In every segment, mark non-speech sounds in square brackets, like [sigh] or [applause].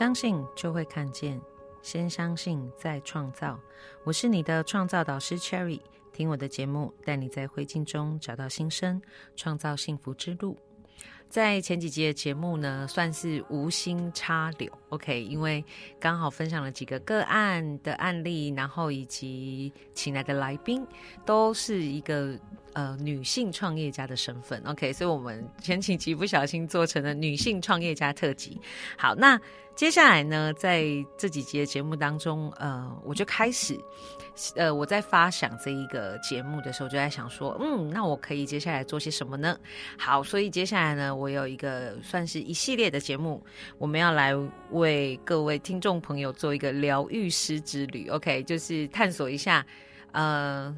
相信就会看见，先相信再创造。我是你的创造导师 Cherry，听我的节目，带你在灰烬中找到新生，创造幸福之路。在前几集的节目呢，算是无心插柳，OK，因为刚好分享了几个个案的案例，然后以及请来的来宾都是一个呃女性创业家的身份，OK，所以我们前几集不小心做成了女性创业家特辑。好，那接下来呢，在这几集的节目当中，呃，我就开始。呃，我在发想这一个节目的时候，就在想说，嗯，那我可以接下来做些什么呢？好，所以接下来呢，我有一个算是一系列的节目，我们要来为各位听众朋友做一个疗愈师之旅，OK，就是探索一下，呃。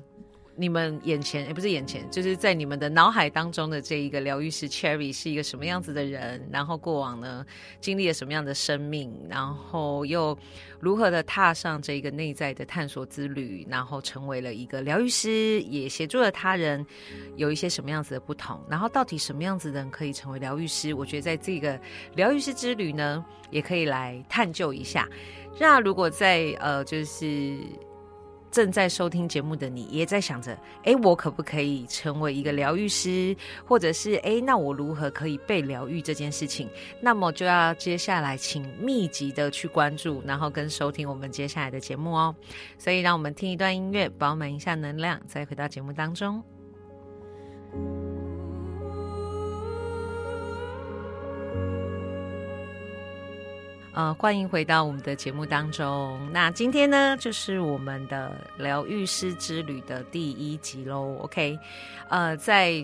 你们眼前也不是眼前，就是在你们的脑海当中的这一个疗愈师 Cherry 是一个什么样子的人？然后过往呢经历了什么样的生命？然后又如何的踏上这个内在的探索之旅？然后成为了一个疗愈师，也协助了他人，有一些什么样子的不同？然后到底什么样子的人可以成为疗愈师？我觉得在这个疗愈师之旅呢，也可以来探究一下。那如果在呃，就是。正在收听节目的你，也在想着：哎，我可不可以成为一个疗愈师？或者是哎，那我如何可以被疗愈这件事情？那么就要接下来请密集的去关注，然后跟收听我们接下来的节目哦。所以，让我们听一段音乐，饱满一下能量，再回到节目当中。呃，欢迎回到我们的节目当中。那今天呢，就是我们的疗愈师之旅的第一集喽。OK，呃，在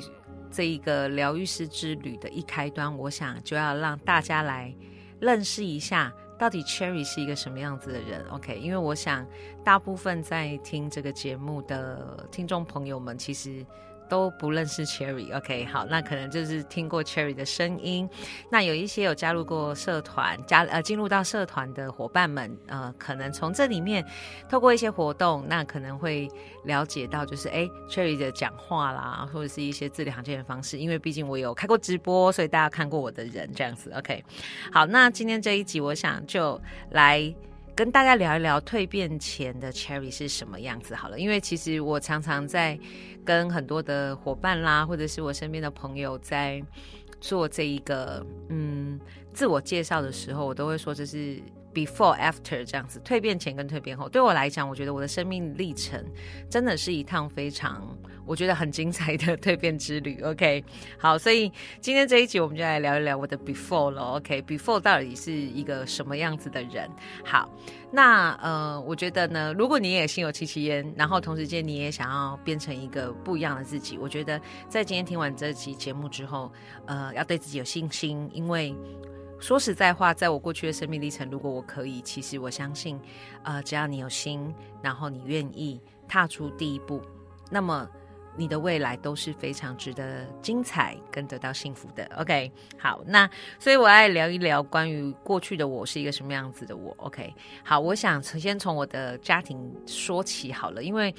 这一个疗愈师之旅的一开端，我想就要让大家来认识一下，到底 Cherry 是一个什么样子的人。OK，因为我想大部分在听这个节目的听众朋友们，其实。都不认识 Cherry，OK，好，那可能就是听过 Cherry 的声音。那有一些有加入过社团，加呃进入到社团的伙伴们，呃，可能从这里面透过一些活动，那可能会了解到，就是哎，Cherry 的讲话啦，或者是一些字里行间的方式。因为毕竟我有开过直播，所以大家看过我的人这样子，OK。好，那今天这一集，我想就来。跟大家聊一聊蜕变前的 Cherry 是什么样子好了，因为其实我常常在跟很多的伙伴啦，或者是我身边的朋友在做这一个嗯自我介绍的时候，我都会说这是 before after 这样子，蜕变前跟蜕变后。对我来讲，我觉得我的生命历程真的是一趟非常。我觉得很精彩的 [laughs] 蜕变之旅，OK，好，所以今天这一集我们就来聊一聊我的 before 了，OK，before 到底是一个什么样子的人？好，那呃，我觉得呢，如果你也心有戚戚焉，然后同时间你也想要变成一个不一样的自己，我觉得在今天听完这期节目之后，呃，要对自己有信心，因为说实在话，在我过去的生命历程，如果我可以，其实我相信，呃，只要你有心，然后你愿意踏出第一步，那么。你的未来都是非常值得精彩跟得到幸福的。OK，好，那所以我爱聊一聊关于过去的我是一个什么样子的我。OK，好，我想先从我的家庭说起好了，因为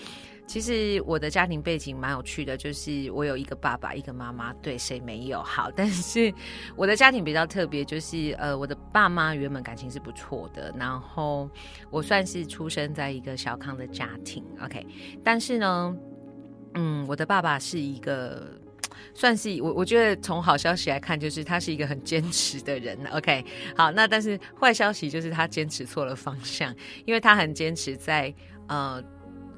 其实我的家庭背景蛮有趣的，就是我有一个爸爸，一个妈妈，对，谁没有？好，[laughs] 但是我的家庭比较特别，就是呃，我的爸妈原本感情是不错的，然后我算是出生在一个小康的家庭。OK，但是呢。嗯，我的爸爸是一个，算是我我觉得从好消息来看，就是他是一个很坚持的人。OK，好，那但是坏消息就是他坚持错了方向，因为他很坚持在呃，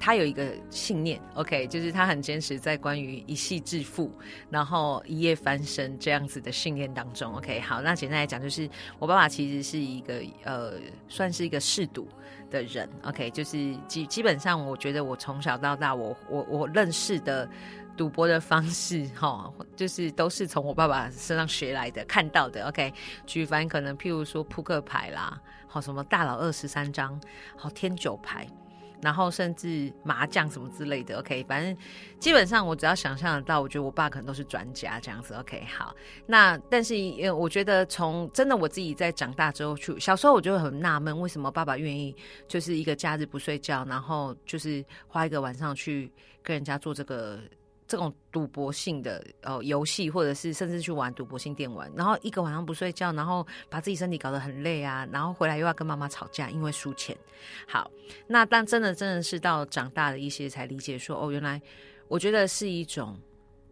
他有一个信念，OK，就是他很坚持在关于一夕致富，然后一夜翻身这样子的信念当中。OK，好，那简单来讲，就是我爸爸其实是一个呃，算是一个嗜赌。的人，OK，就是基基本上，我觉得我从小到大，我我我认识的赌博的方式，哈，[laughs] 就是都是从我爸爸身上学来的，看到的，OK。举凡可能，譬如说扑克牌啦，好什么大佬二十三张，好天九牌。然后甚至麻将什么之类的，OK，反正基本上我只要想象得到，我觉得我爸可能都是专家这样子，OK，好。那但是因我觉得从真的我自己在长大之后去，小时候我就很纳闷，为什么爸爸愿意就是一个假日不睡觉，然后就是花一个晚上去跟人家做这个。这种赌博性的呃游戏，或者是甚至去玩赌博性电玩，然后一个晚上不睡觉，然后把自己身体搞得很累啊，然后回来又要跟妈妈吵架，因为输钱。好，那但真的真的是到长大了一些才理解说，哦，原来我觉得是一种，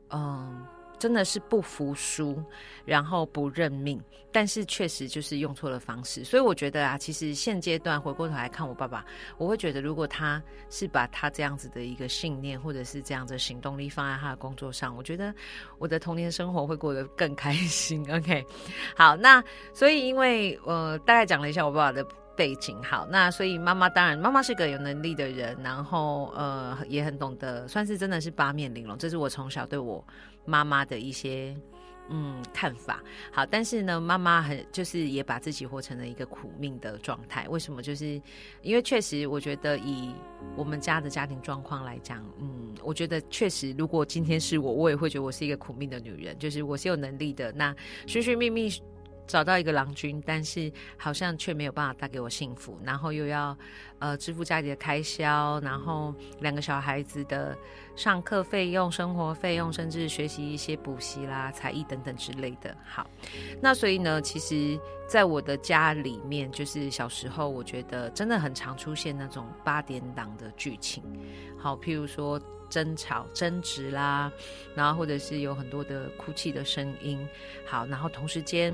嗯。真的是不服输，然后不认命，但是确实就是用错了方式。所以我觉得啊，其实现阶段回过头来看我爸爸，我会觉得如果他是把他这样子的一个信念或者是这样的行动力放在他的工作上，我觉得我的童年生活会过得更开心。[laughs] OK，好，那所以因为呃大概讲了一下我爸爸的背景，好，那所以妈妈当然妈妈是个有能力的人，然后呃也很懂得，算是真的是八面玲珑。这是我从小对我。妈妈的一些嗯看法，好，但是呢，妈妈很就是也把自己活成了一个苦命的状态。为什么？就是因为确实，我觉得以我们家的家庭状况来讲，嗯，我觉得确实，如果今天是我，我也会觉得我是一个苦命的女人。就是我是有能力的，那寻寻觅觅。找到一个郎君，但是好像却没有办法带给我幸福，然后又要呃支付家里的开销，然后两个小孩子的上课费用、生活费用，甚至学习一些补习啦、才艺等等之类的。好，那所以呢，其实在我的家里面，就是小时候，我觉得真的很常出现那种八点档的剧情。好，譬如说争吵、争执啦，然后或者是有很多的哭泣的声音。好，然后同时间。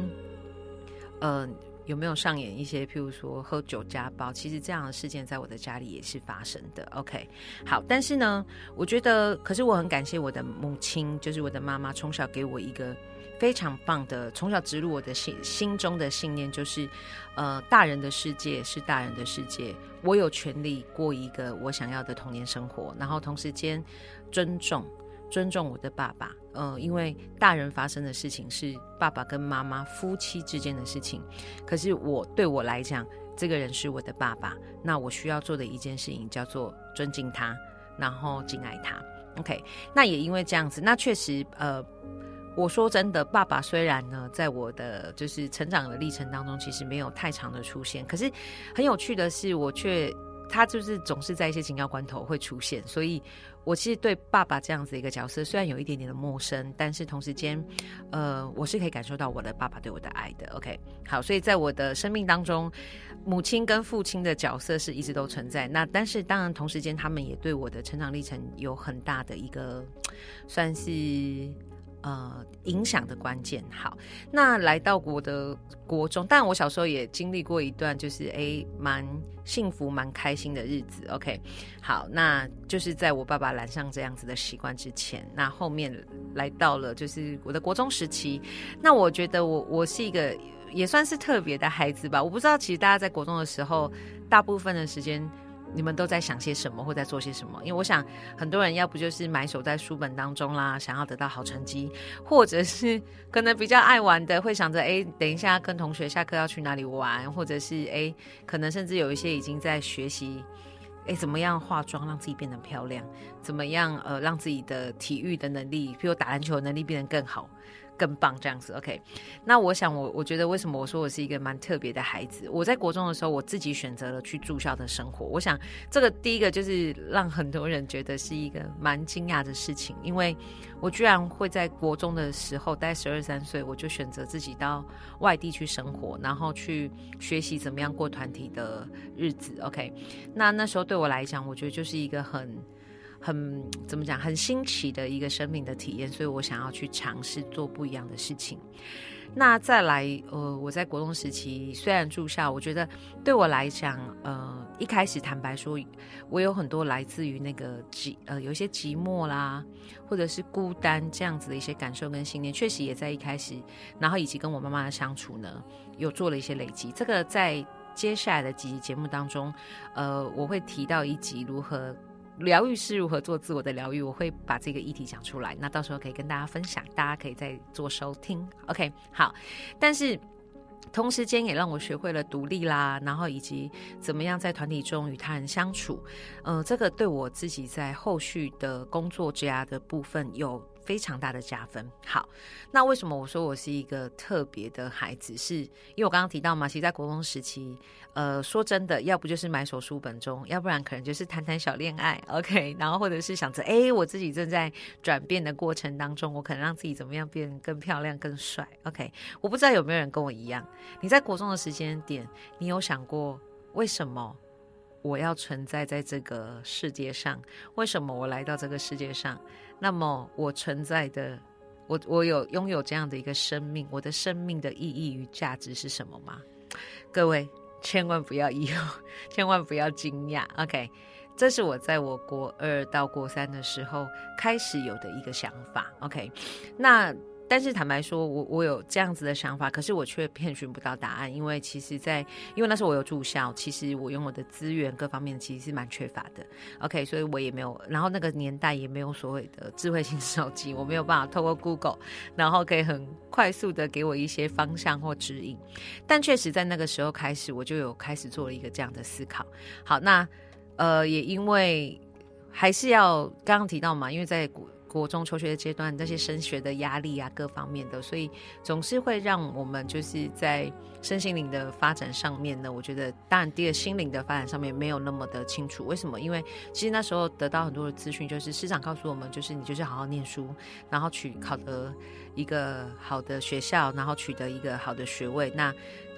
嗯，有没有上演一些，譬如说喝酒家暴？其实这样的事件在我的家里也是发生的。OK，好，但是呢，我觉得，可是我很感谢我的母亲，就是我的妈妈，从小给我一个非常棒的，从小植入我的心心中的信念，就是，呃，大人的世界是大人的世界，我有权利过一个我想要的童年生活，然后同时间尊重。尊重我的爸爸，呃，因为大人发生的事情是爸爸跟妈妈夫妻之间的事情，可是我对我来讲，这个人是我的爸爸，那我需要做的一件事情叫做尊敬他，然后敬爱他。OK，那也因为这样子，那确实，呃，我说真的，爸爸虽然呢，在我的就是成长的历程当中，其实没有太长的出现，可是很有趣的是，我却他就是总是在一些紧要关头会出现，所以。我其实对爸爸这样子一个角色，虽然有一点点的陌生，但是同时间，呃，我是可以感受到我的爸爸对我的爱的。OK，好，所以在我的生命当中，母亲跟父亲的角色是一直都存在。那但是当然，同时间他们也对我的成长历程有很大的一个，算是。呃，影响的关键。好，那来到我的国中，但我小时候也经历过一段，就是哎，蛮幸福、蛮开心的日子。OK，好，那就是在我爸爸染上这样子的习惯之前，那后面来到了就是我的国中时期。那我觉得我我是一个也算是特别的孩子吧。我不知道，其实大家在国中的时候，大部分的时间。你们都在想些什么，或在做些什么？因为我想，很多人要不就是埋首在书本当中啦，想要得到好成绩，或者是 [laughs] 可能比较爱玩的，会想着哎，等一下跟同学下课要去哪里玩，或者是哎，可能甚至有一些已经在学习，哎，怎么样化妆让自己变得漂亮，怎么样呃让自己的体育的能力，比如打篮球的能力变得更好。更棒这样子，OK。那我想，我我觉得为什么我说我是一个蛮特别的孩子？我在国中的时候，我自己选择了去住校的生活。我想，这个第一个就是让很多人觉得是一个蛮惊讶的事情，因为我居然会在国中的时候，待十二三岁，我就选择自己到外地去生活，然后去学习怎么样过团体的日子。OK。那那时候对我来讲，我觉得就是一个很。很怎么讲，很新奇的一个生命的体验，所以我想要去尝试做不一样的事情。那再来，呃，我在国中时期虽然住校，我觉得对我来讲，呃，一开始坦白说，我有很多来自于那个寂，呃，有一些寂寞啦，或者是孤单这样子的一些感受跟信念，确实也在一开始，然后以及跟我妈妈的相处呢，有做了一些累积。这个在接下来的几集节目当中，呃，我会提到一集如何。疗愈是如何做自我的疗愈？我会把这个议题讲出来，那到时候可以跟大家分享，大家可以再做收听。OK，好。但是同时间也让我学会了独立啦，然后以及怎么样在团体中与他人相处。嗯，这个对我自己在后续的工作之涯的部分有非常大的加分。好，那为什么我说我是一个特别的孩子？是因为我刚刚提到嘛，其实，在国中时期，呃，说真的，要不就是买手书本中，要不然可能就是谈谈小恋爱，OK，然后或者是想着，哎，我自己正在转变的过程当中，我可能让自己怎么样变更漂亮、更帅，OK。我不知道有没有人跟我一样，你在国中的时间点，你有想过为什么？我要存在在这个世界上，为什么我来到这个世界上？那么我存在的，我我有拥有这样的一个生命，我的生命的意义与价值是什么吗？各位千万不要疑惑，[laughs] 千万不要惊讶。OK，这是我在我国二到国三的时候开始有的一个想法。OK，那。但是坦白说，我我有这样子的想法，可是我却遍寻不到答案，因为其实，在因为那时候我有住校，其实我拥有的资源各方面其实是蛮缺乏的。OK，所以我也没有，然后那个年代也没有所谓的智慧型手机，我没有办法透过 Google，然后可以很快速的给我一些方向或指引。但确实在那个时候开始，我就有开始做了一个这样的思考。好，那呃，也因为还是要刚刚提到嘛，因为在古。国中求学的阶段，那些升学的压力啊，各方面的，所以总是会让我们就是在身心灵的发展上面呢，我觉得当然第二心灵的发展上面没有那么的清楚。为什么？因为其实那时候得到很多的资讯，就是师长告诉我们，就是你就是好好念书，然后取考得一个好的学校，然后取得一个好的学位，那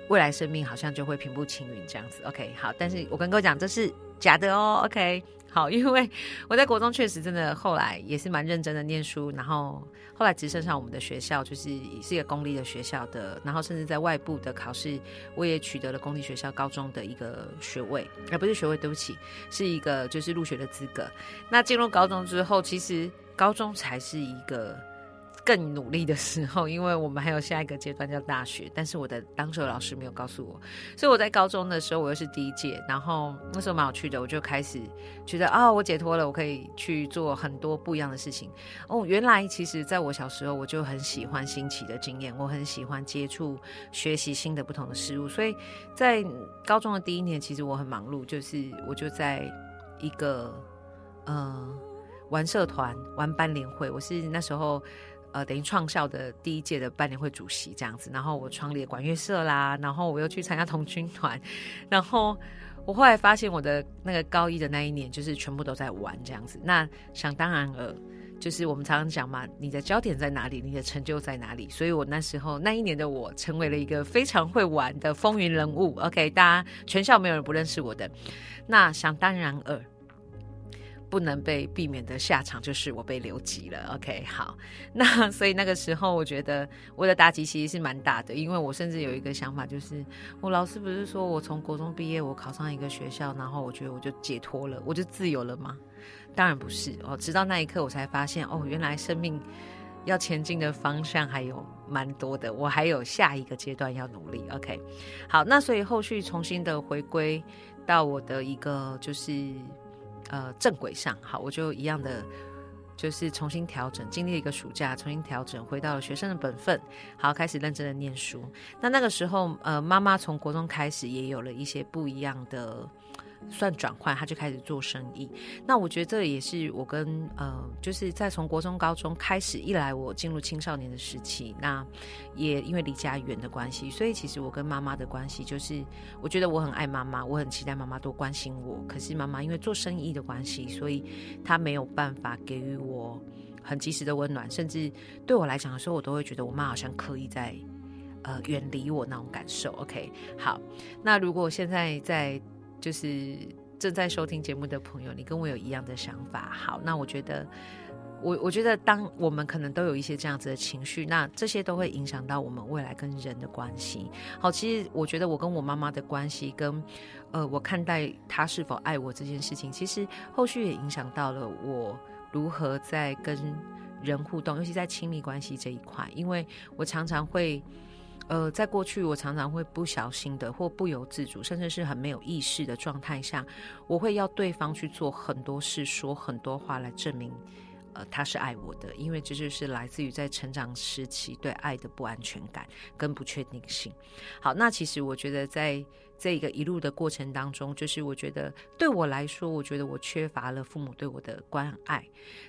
未来生命好像就会平步青云这样子。OK，好，但是我跟各位讲，这是假的哦。OK。好，因为我在国中确实真的后来也是蛮认真的念书，然后后来直升上我们的学校，就是是一个公立的学校的，然后甚至在外部的考试，我也取得了公立学校高中的一个学位，而不是学位，对不起，是一个就是入学的资格。那进入高中之后，其实高中才是一个。更努力的时候，[laughs] 因为我们还有下一个阶段叫大学，但是我的当时的老师没有告诉我，所以我在高中的时候，我又是第一届，然后那时候蛮有趣的，我就开始觉得啊，我解脱了，我可以去做很多不一样的事情。哦，原来其实在我小时候，我就很喜欢新奇的经验，我很喜欢接触、学习新的不同的事物，所以在高中的第一年，其实我很忙碌，就是我就在一个呃玩社团、玩班联会，我是那时候。呃，等于创校的第一届的班年会主席这样子，然后我创立管乐社啦，然后我又去参加童军团，然后我后来发现我的那个高一的那一年，就是全部都在玩这样子。那想当然了，就是我们常常讲嘛，你的焦点在哪里，你的成就在哪里。所以我那时候那一年的我，成为了一个非常会玩的风云人物。OK，大家全校没有人不认识我的。那想当然尔。不能被避免的下场就是我被留级了。OK，好，[laughs] 那所以那个时候我觉得我的打击其实是蛮大的，因为我甚至有一个想法，就是我老师不是说我从国中毕业，我考上一个学校，然后我觉得我就解脱了，我就自由了吗？[laughs] 当然不是哦，直到那一刻我才发现，哦，原来生命要前进的方向还有蛮多的，我还有下一个阶段要努力。OK，好，那所以后续重新的回归到我的一个就是。呃，正轨上好，我就一样的，就是重新调整，经历一个暑假，重新调整，回到了学生的本分，好，开始认真的念书。那那个时候，呃，妈妈从国中开始也有了一些不一样的。算转换，他就开始做生意。那我觉得这也是我跟呃，就是在从国中、高中开始，一来我进入青少年的时期，那也因为离家远的关系，所以其实我跟妈妈的关系就是，我觉得我很爱妈妈，我很期待妈妈多关心我。可是妈妈因为做生意的关系，所以她没有办法给予我很及时的温暖，甚至对我来讲的时候，我都会觉得我妈好像刻意在呃远离我那种感受。OK，好，那如果现在在。就是正在收听节目的朋友，你跟我有一样的想法。好，那我觉得，我我觉得，当我们可能都有一些这样子的情绪，那这些都会影响到我们未来跟人的关系。好，其实我觉得我跟我妈妈的关系，跟呃，我看待她是否爱我这件事情，其实后续也影响到了我如何在跟人互动，尤其在亲密关系这一块，因为我常常会。呃，在过去，我常常会不小心的或不由自主，甚至是很没有意识的状态下，我会要对方去做很多事，说很多话来证明，呃，他是爱我的。因为这就是来自于在成长时期对爱的不安全感跟不确定性。好，那其实我觉得在这一个一路的过程当中，就是我觉得对我来说，我觉得我缺乏了父母对我的关爱，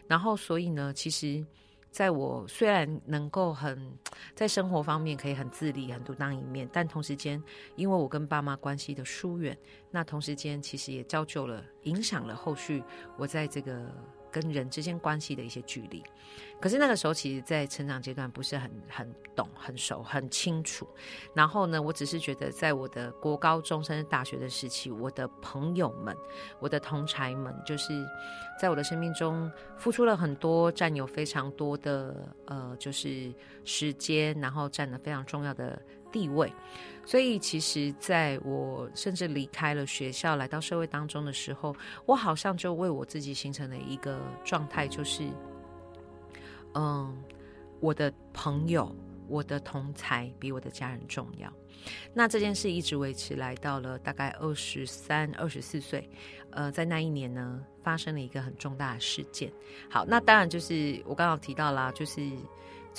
然后所以呢，其实。在我虽然能够很在生活方面可以很自立、很独当一面，但同时间，因为我跟爸妈关系的疏远，那同时间其实也造就了、影响了后续我在这个。跟人之间关系的一些距离，可是那个时候，其实，在成长阶段不是很很懂、很熟、很清楚。然后呢，我只是觉得，在我的国高中甚至大学的时期，我的朋友们、我的同才们，就是在我的生命中付出了很多，占有非常多的呃，就是时间，然后占了非常重要的地位。所以，其实在我甚至离开了学校，来到社会当中的时候，我好像就为我自己形成了一个状态，就是，嗯，我的朋友、我的同才比我的家人重要。那这件事一直维持，来到了大概二十三、二十四岁，呃，在那一年呢，发生了一个很重大的事件。好，那当然就是我刚刚提到啦，就是。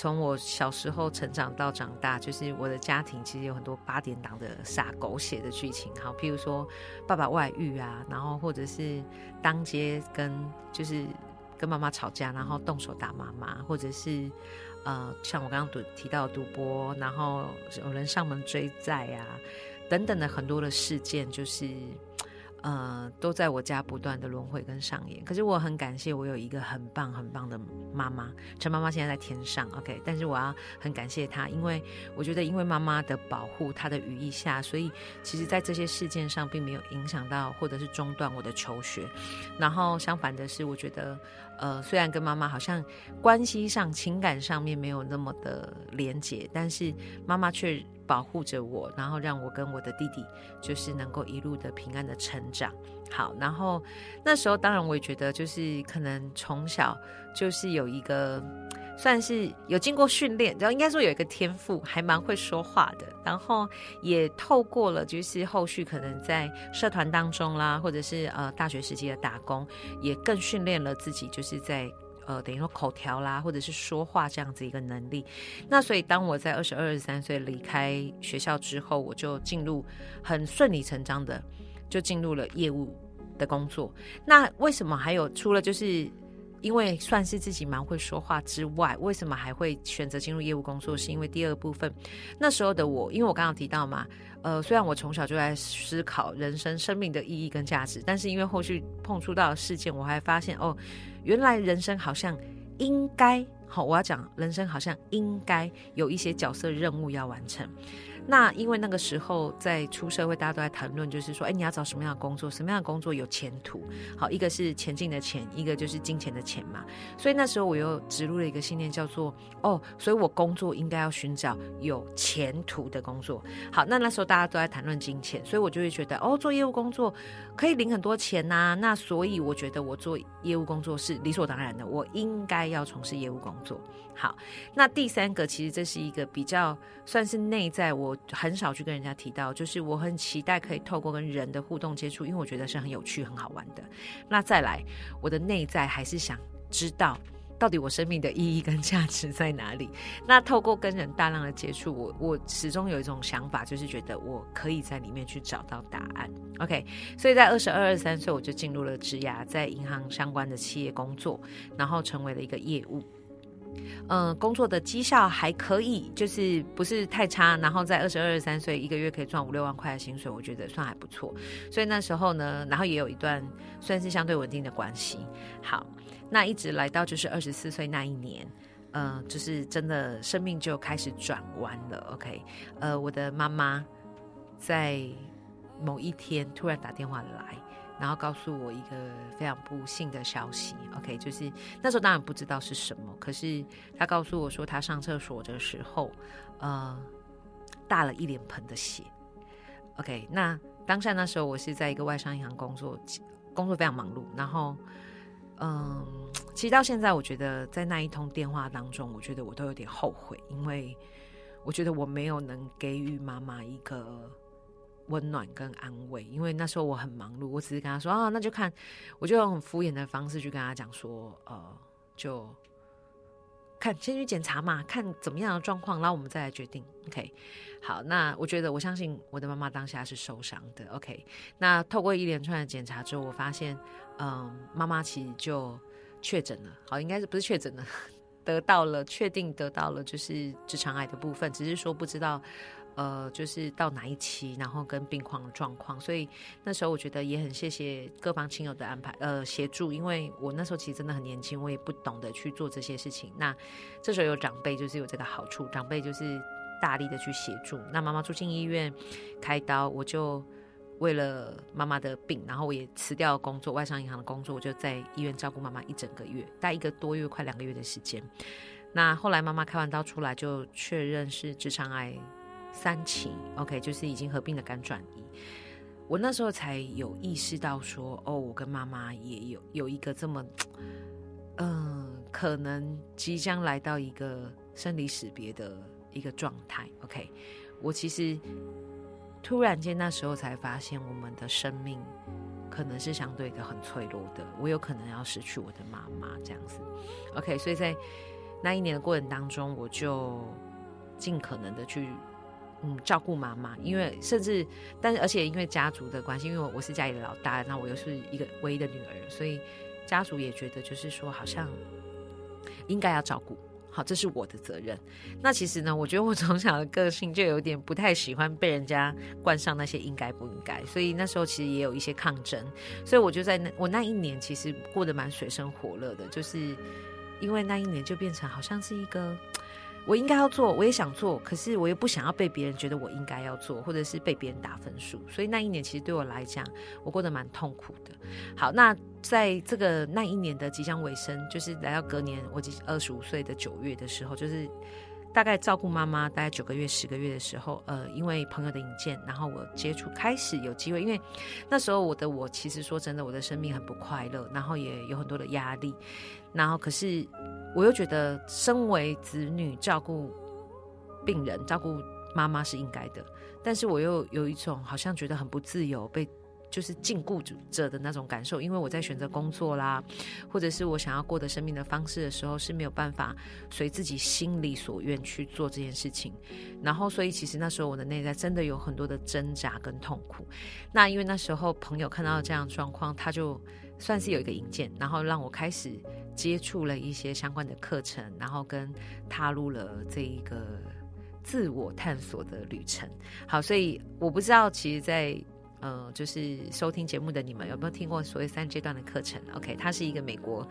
从我小时候成长到长大，就是我的家庭其实有很多八点档的傻狗血的剧情，好，譬如说爸爸外遇啊，然后或者是当街跟就是跟妈妈吵架，然后动手打妈妈，或者是呃像我刚刚提到赌博，然后有人上门追债啊等等的很多的事件，就是。呃，都在我家不断的轮回跟上演。可是我很感谢我有一个很棒很棒的妈妈，陈妈妈现在在天上，OK。但是我要很感谢她，因为我觉得因为妈妈的保护，她的羽翼下，所以其实在这些事件上并没有影响到或者是中断我的求学。然后相反的是，我觉得呃，虽然跟妈妈好像关系上、情感上面没有那么的连结，但是妈妈却。保护着我，然后让我跟我的弟弟就是能够一路的平安的成长。好，然后那时候当然我也觉得，就是可能从小就是有一个算是有经过训练，然后应该说有一个天赋，还蛮会说话的。然后也透过了就是后续可能在社团当中啦，或者是呃大学时期的打工，也更训练了自己，就是在。呃，等于说口条啦，或者是说话这样子一个能力。那所以，当我在二十二、二十三岁离开学校之后，我就进入很顺理成章的，就进入了业务的工作。那为什么还有除了就是因为算是自己蛮会说话之外，为什么还会选择进入业务工作？是因为第二部分，那时候的我，因为我刚刚提到嘛，呃，虽然我从小就在思考人生、生命的意义跟价值，但是因为后续碰触到事件，我还发现哦。原来人生好像应该好，我要讲人生好像应该有一些角色任务要完成。那因为那个时候在出社会，大家都在谈论，就是说，哎，你要找什么样的工作？什么样的工作有前途？好，一个是前进的钱，一个就是金钱的钱嘛。所以那时候我又植入了一个信念，叫做哦，所以我工作应该要寻找有前途的工作。好，那那时候大家都在谈论金钱，所以我就会觉得，哦，做业务工作可以领很多钱呐。那所以我觉得我做业务工作是理所当然的，我应该要从事业务工作。好，那第三个其实这是一个比较算是内在，我很少去跟人家提到，就是我很期待可以透过跟人的互动接触，因为我觉得是很有趣、很好玩的。那再来，我的内在还是想知道到底我生命的意义跟价值在哪里。那透过跟人大量的接触，我我始终有一种想法，就是觉得我可以在里面去找到答案。OK，所以在二十二、二三岁，我就进入了职涯，在银行相关的企业工作，然后成为了一个业务。嗯，工作的绩效还可以，就是不是太差。然后在二十二、三岁，一个月可以赚五六万块的薪水，我觉得算还不错。所以那时候呢，然后也有一段算是相对稳定的关系。好，那一直来到就是二十四岁那一年，呃，就是真的生命就开始转弯了。OK，呃，我的妈妈在某一天突然打电话来。然后告诉我一个非常不幸的消息，OK，就是那时候当然不知道是什么，可是他告诉我说他上厕所的时候，呃，大了一脸盆的血，OK，那当下那时候我是在一个外商银行工作，工作非常忙碌，然后，嗯，其实到现在我觉得在那一通电话当中，我觉得我都有点后悔，因为我觉得我没有能给予妈妈一个。温暖跟安慰，因为那时候我很忙碌，我只是跟他说啊，那就看，我就用很敷衍的方式去跟他讲说，呃，就看先去检查嘛，看怎么样的状况，然后我们再来决定。OK，好，那我觉得我相信我的妈妈当下是受伤的。OK，那透过一连串的检查之后，我发现，嗯，妈妈其实就确诊了，好，应该是不是确诊了？[laughs] 得到了，确定得到了就是直肠癌的部分，只是说不知道。呃，就是到哪一期，然后跟病况状况，所以那时候我觉得也很谢谢各方亲友的安排，呃，协助，因为我那时候其实真的很年轻，我也不懂得去做这些事情。那这时候有长辈，就是有这个好处，长辈就是大力的去协助。那妈妈住进医院开刀，我就为了妈妈的病，然后我也辞掉工作，外商银行的工作，我就在医院照顾妈妈一整个月，待一个多月，快两个月的时间。那后来妈妈开完刀出来，就确认是直肠癌。三情，OK，就是已经合并的肝转移。我那时候才有意识到说，哦，我跟妈妈也有有一个这么，嗯，可能即将来到一个生离死别的一个状态。OK，我其实突然间那时候才发现，我们的生命可能是相对的很脆弱的。我有可能要失去我的妈妈这样子。OK，所以在那一年的过程当中，我就尽可能的去。嗯，照顾妈妈，因为甚至，但是而且因为家族的关系，因为我我是家里的老大，那我又是一个唯一的女儿，所以家族也觉得就是说，好像应该要照顾，好，这是我的责任。那其实呢，我觉得我从小的个性就有点不太喜欢被人家冠上那些应该不应该，所以那时候其实也有一些抗争，所以我就在那我那一年其实过得蛮水深火热的，就是因为那一年就变成好像是一个。我应该要做，我也想做，可是我又不想要被别人觉得我应该要做，或者是被别人打分数。所以那一年其实对我来讲，我过得蛮痛苦的。好，那在这个那一年的即将尾声，就是来到隔年我二十五岁的九月的时候，就是大概照顾妈妈大概九个月、十个月的时候，呃，因为朋友的引荐，然后我接触开始有机会，因为那时候我的我其实说真的，我的生命很不快乐，然后也有很多的压力，然后可是。我又觉得，身为子女照顾病人、照顾妈妈是应该的，但是我又有一种好像觉得很不自由，被就是禁锢着的那种感受。因为我在选择工作啦，或者是我想要过的生命的方式的时候，是没有办法随自己心里所愿去做这件事情。然后，所以其实那时候我的内在真的有很多的挣扎跟痛苦。那因为那时候朋友看到这样状况，他就算是有一个引荐，然后让我开始。接触了一些相关的课程，然后跟踏入了这一个自我探索的旅程。好，所以我不知道，其实，在呃，就是收听节目的你们有没有听过所谓三阶段的课程？OK，它是一个美国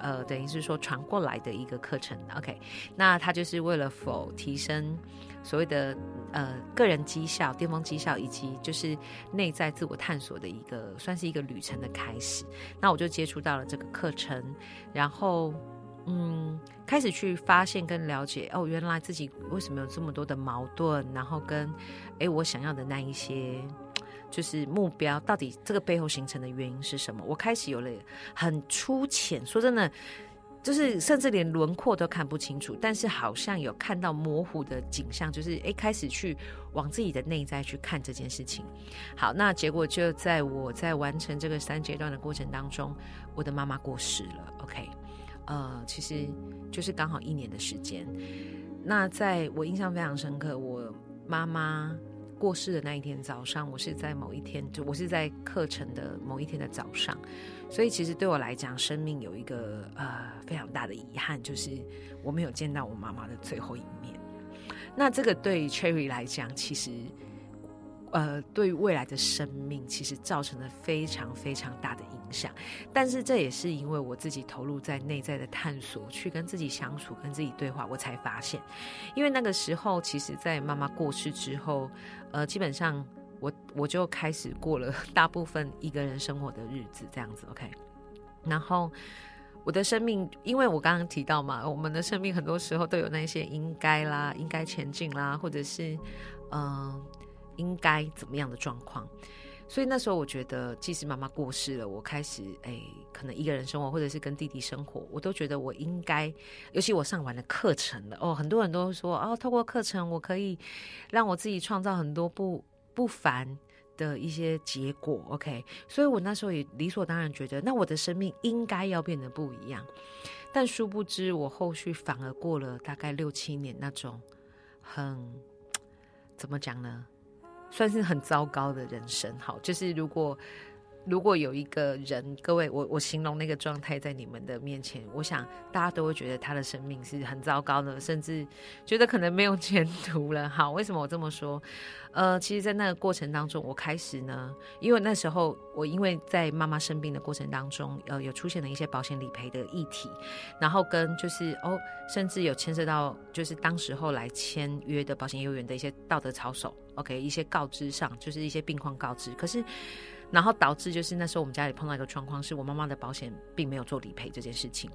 呃，等于是说传过来的一个课程。OK，那它就是为了否提升。所谓的呃个人绩效、巅峰绩效，以及就是内在自我探索的一个，算是一个旅程的开始。那我就接触到了这个课程，然后嗯，开始去发现跟了解哦，原来自己为什么有这么多的矛盾，然后跟哎我想要的那一些就是目标，到底这个背后形成的原因是什么？我开始有了很粗浅，说真的。就是甚至连轮廓都看不清楚，但是好像有看到模糊的景象，就是诶开始去往自己的内在去看这件事情。好，那结果就在我在完成这个三阶段的过程当中，我的妈妈过世了。OK，呃，其实就是刚好一年的时间。那在我印象非常深刻，我妈妈。过世的那一天早上，我是在某一天，就我是在课程的某一天的早上，所以其实对我来讲，生命有一个呃非常大的遗憾，就是我没有见到我妈妈的最后一面。那这个对 Cherry 来讲，其实。呃，对于未来的生命，其实造成了非常非常大的影响。但是这也是因为我自己投入在内在的探索，去跟自己相处，跟自己对话，我才发现。因为那个时候，其实，在妈妈过世之后，呃，基本上我我就开始过了 [laughs] 大部分一个人生活的日子，这样子。OK，然后我的生命，因为我刚刚提到嘛，我们的生命很多时候都有那些应该啦，应该前进啦，或者是嗯。应该怎么样的状况？所以那时候我觉得，即使妈妈过世了，我开始哎，可能一个人生活，或者是跟弟弟生活，我都觉得我应该，尤其我上完了课程了哦，很多人都说哦，透过课程我可以让我自己创造很多不不凡的一些结果。OK，所以我那时候也理所当然觉得，那我的生命应该要变得不一样。但殊不知，我后续反而过了大概六七年那种很怎么讲呢？算是很糟糕的人生，好，就是如果如果有一个人，各位，我我形容那个状态在你们的面前，我想大家都会觉得他的生命是很糟糕的，甚至觉得可能没有前途了。好，[laughs] 为什么我这么说？呃，其实，在那个过程当中，我开始呢，因为那时候我因为在妈妈生病的过程当中，呃，有出现了一些保险理赔的议题，然后跟就是哦，甚至有牵涉到就是当时候来签约的保险业务员的一些道德操守，OK，一些告知上就是一些病况告知，可是。然后导致就是那时候我们家里碰到一个状况，是我妈妈的保险并没有做理赔这件事情。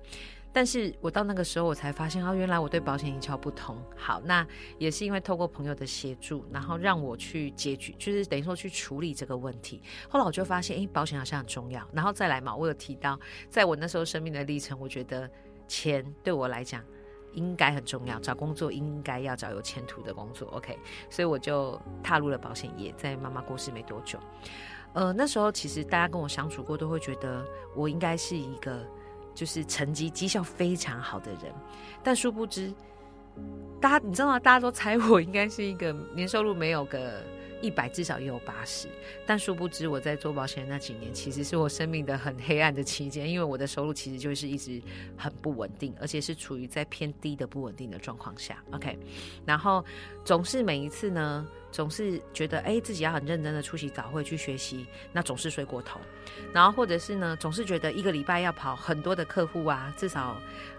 但是我到那个时候我才发现，哦，原来我对保险一窍不通。好，那也是因为透过朋友的协助，然后让我去解决，就是等于说去处理这个问题。后来我就发现，哎，保险好像很重要。然后再来嘛，我有提到，在我那时候生命的历程，我觉得钱对我来讲应该很重要，找工作应该要找有前途的工作。OK，所以我就踏入了保险业，在妈妈过世没多久。呃，那时候其实大家跟我相处过，都会觉得我应该是一个就是成绩绩效非常好的人，但殊不知，大家你知道吗？大家都猜我应该是一个年收入没有个。一百至少也有八十，但殊不知我在做保险的那几年，其实是我生命的很黑暗的期间，因为我的收入其实就是一直很不稳定，而且是处于在偏低的不稳定的状况下。OK，然后总是每一次呢，总是觉得哎自己要很认真的出席早会去学习，那总是睡过头，然后或者是呢，总是觉得一个礼拜要跑很多的客户啊，至少。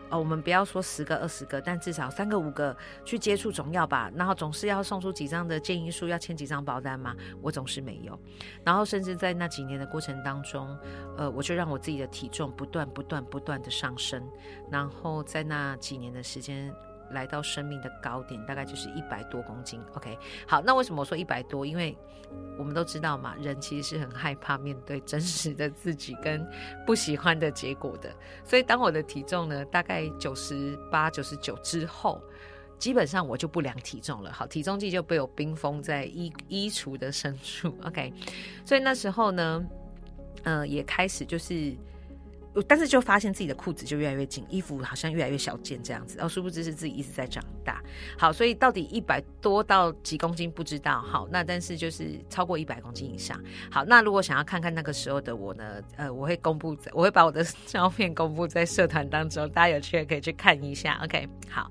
哦，我们不要说十个、二十个，但至少三个、五个去接触总要吧。然后总是要送出几张的建议书，要签几张保单嘛。我总是没有。然后甚至在那几年的过程当中，呃，我就让我自己的体重不断、不断、不断的上升。然后在那几年的时间。来到生命的高点，大概就是一百多公斤。OK，好，那为什么我说一百多？因为我们都知道嘛，人其实是很害怕面对真实的自己跟不喜欢的结果的。所以当我的体重呢，大概九十八、九十九之后，基本上我就不量体重了。好，体重计就被我冰封在衣衣橱的深处。OK，所以那时候呢，呃，也开始就是。但是就发现自己的裤子就越来越紧，衣服好像越来越小件这样子，然后殊不知是自己一直在长大。好，所以到底一百多到几公斤不知道。好，那但是就是超过一百公斤以上。好，那如果想要看看那个时候的我呢？呃，我会公布在，我会把我的 [laughs] 照片公布在社团当中，大家有趣可以去看一下。OK，好，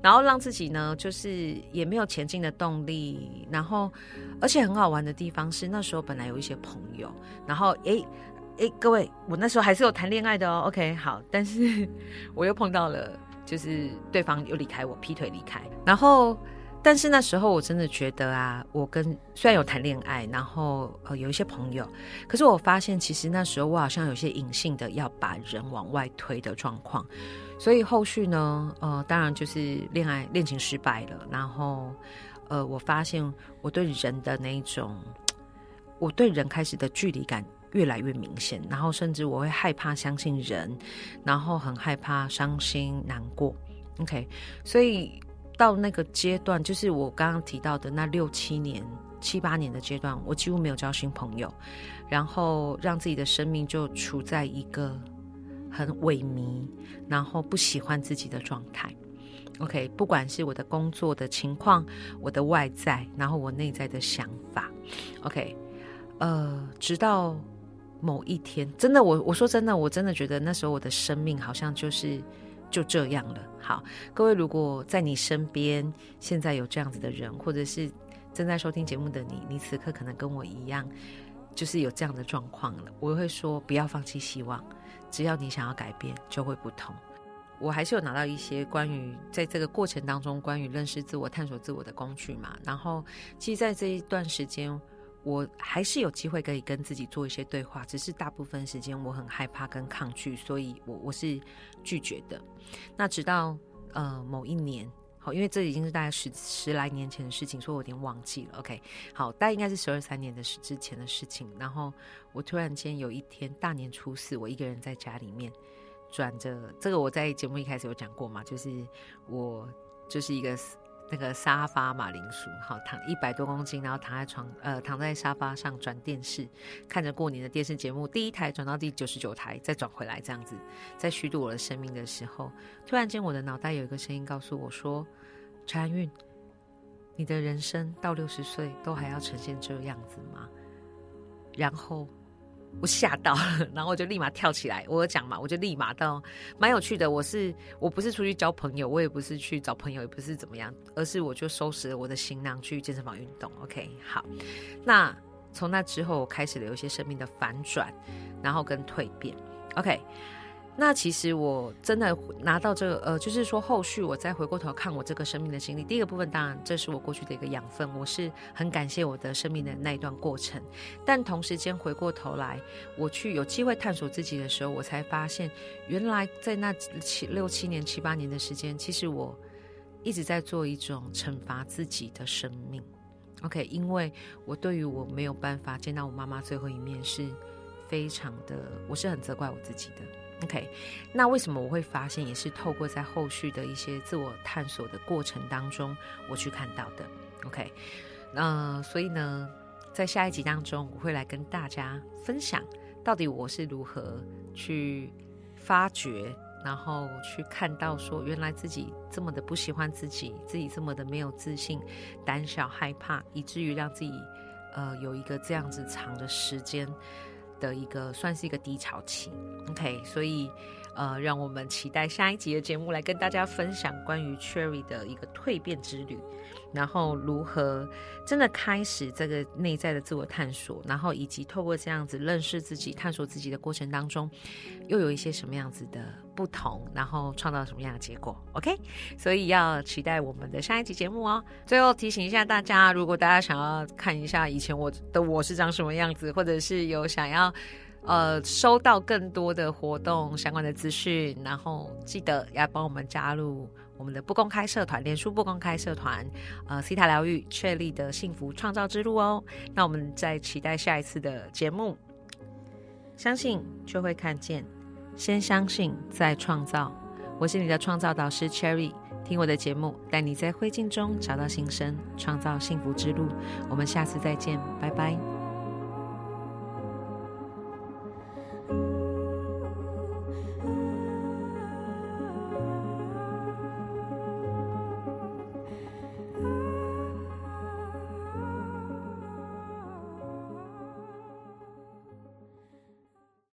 然后让自己呢，就是也没有前进的动力，然后而且很好玩的地方是，那时候本来有一些朋友，然后诶。哎，各位，我那时候还是有谈恋爱的哦。OK，[laughs] 好，但是我又碰到了，就是对方又离开我，劈腿离开。然后，但是那时候我真的觉得啊，我跟虽然有谈恋爱，然后呃有一些朋友，可是我发现其实那时候我好像有些隐性的要把人往外推的状况。所以后续呢，呃，当然就是恋爱恋情失败了。然后，呃，我发现我对人的那一种，我对人开始的距离感。越来越明显，然后甚至我会害怕相信人，然后很害怕伤心难过。OK，所以到那个阶段，就是我刚刚提到的那六七年、七八年的阶段，我几乎没有交新朋友，然后让自己的生命就处在一个很萎靡，然后不喜欢自己的状态。OK，不管是我的工作的情况，我的外在，然后我内在的想法。OK，呃，直到。某一天，真的，我我说真的，我真的觉得那时候我的生命好像就是就这样了。好，各位，如果在你身边现在有这样子的人，或者是正在收听节目的你，你此刻可能跟我一样，就是有这样的状况了，我会说不要放弃希望，只要你想要改变，就会不同。我还是有拿到一些关于在这个过程当中关于认识自我、探索自我的工具嘛。然后，其实，在这一段时间。我还是有机会可以跟自己做一些对话，只是大部分时间我很害怕跟抗拒，所以我我是拒绝的。那直到呃某一年，好，因为这已经是大概十十来年前的事情，所以我有点忘记了。OK，好，大概应该是十二三年的事之前的事情。然后我突然间有一天大年初四，我一个人在家里面转着，这个我在节目一开始有讲过嘛，就是我就是一个。那个沙发马铃薯，好躺一百多公斤，然后躺在床，呃，躺在沙发上转电视，看着过年的电视节目，第一台转到第九十九台，再转回来，这样子，在虚度我的生命的时候，突然间我的脑袋有一个声音告诉我说：“陈安运，你的人生到六十岁都还要呈现这个样子吗？”然后我吓到了，然后我就立马跳起来。我有讲嘛，我就立马到，蛮有趣的。我是我不是出去交朋友，我也不是去找朋友，也不是怎么样，而是我就收拾了我的行囊去健身房运动。OK，好。那从那之后，我开始了有一些生命的反转，然后跟蜕变。OK。那其实我真的拿到这个，呃，就是说后续我再回过头看我这个生命的经历，第一个部分当然这是我过去的一个养分，我是很感谢我的生命的那一段过程。但同时间回过头来，我去有机会探索自己的时候，我才发现原来在那七六七年七八年的时间，其实我一直在做一种惩罚自己的生命。OK，因为我对于我没有办法见到我妈妈最后一面，是非常的，我是很责怪我自己的。OK，那为什么我会发现，也是透过在后续的一些自我探索的过程当中，我去看到的。OK，那所以呢，在下一集当中，我会来跟大家分享，到底我是如何去发掘，然后去看到说，原来自己这么的不喜欢自己，自己这么的没有自信、胆小、害怕，以至于让自己呃有一个这样子长的时间。的一个算是一个低潮期，OK，所以呃，让我们期待下一集的节目来跟大家分享关于 Cherry 的一个蜕变之旅。然后如何真的开始这个内在的自我探索，然后以及透过这样子认识自己、探索自己的过程当中，又有一些什么样子的不同，然后创造什么样的结果？OK，所以要期待我们的下一集节目哦。最后提醒一下大家，如果大家想要看一下以前我的我是长什么样子，或者是有想要呃收到更多的活动相关的资讯，然后记得要帮我们加入。我们的不公开社团，脸书不公开社团，呃，西塔疗愈确立的幸福创造之路哦。那我们在期待下一次的节目，相信就会看见，先相信再创造。我是你的创造导师 Cherry，听我的节目，带你在灰烬中找到新生，创造幸福之路。我们下次再见，拜拜。